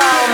You're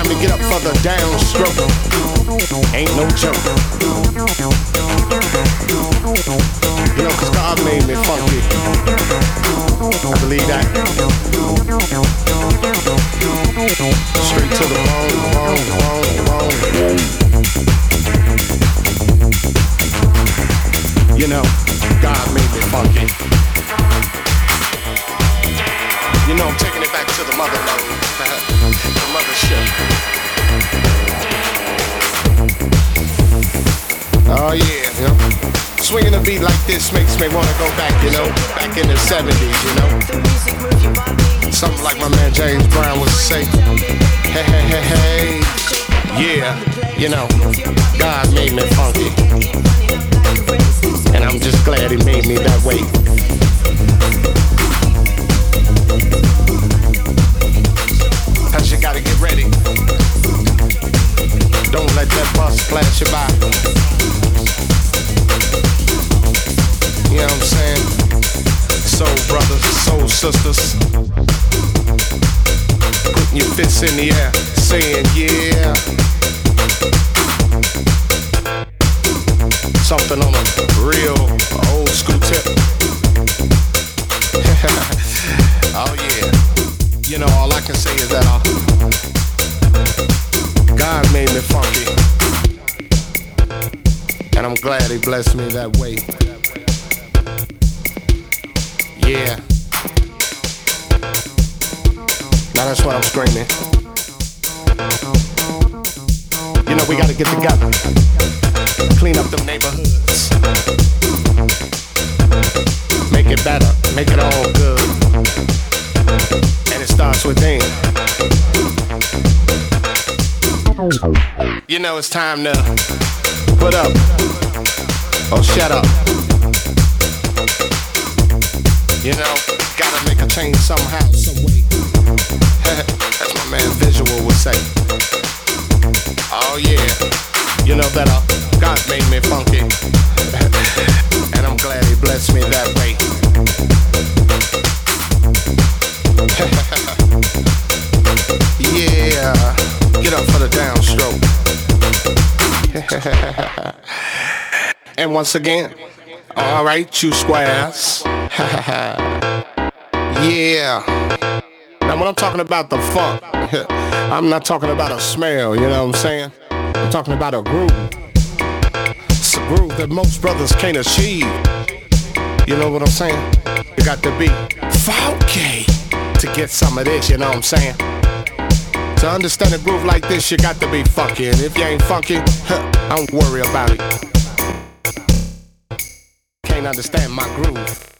time to get up for the downstroke. Ain't no joke. You know, cause God made me funky. I believe that. Straight to the bone, bone, bone, bone. You know, God made me funky. You know, I'm taking back to the motherland, the mothership. Oh yeah, know. Swinging a beat like this makes me wanna go back, you know, back in the 70s, you know. Something like my man James Brown would say. Hey, hey, hey, hey. Yeah, you know, God made me funky. And I'm just glad he made me that way. Flash you by. You know what I'm saying? Soul brothers, soul sisters. Putting your fists in the air, saying yeah. Something on a real old school tip. oh yeah. You know, all I can say is that uh, God made me funky. Glad he blessed me that way. Yeah. Now that's what I'm screaming. You know, we gotta get together. Clean up them neighborhoods. Make it better. Make it all good. And it starts within. You know, it's time to put up or shut up. You know, gotta make a change somehow, some way. That's my man Visual would say. Oh yeah, you know that uh, God made me funky, and I'm glad He blessed me that way. yeah, get up for the downstroke. and once again, all right, you squares. yeah. Now, when I'm talking about the funk, I'm not talking about a smell, you know what I'm saying? I'm talking about a groove. It's a groove that most brothers can't achieve. You know what I'm saying? You got to be funky to get some of this, you know what I'm saying? To understand a groove like this, you got to be funky. And if you ain't funky, don't worry about it. Can't understand my groove.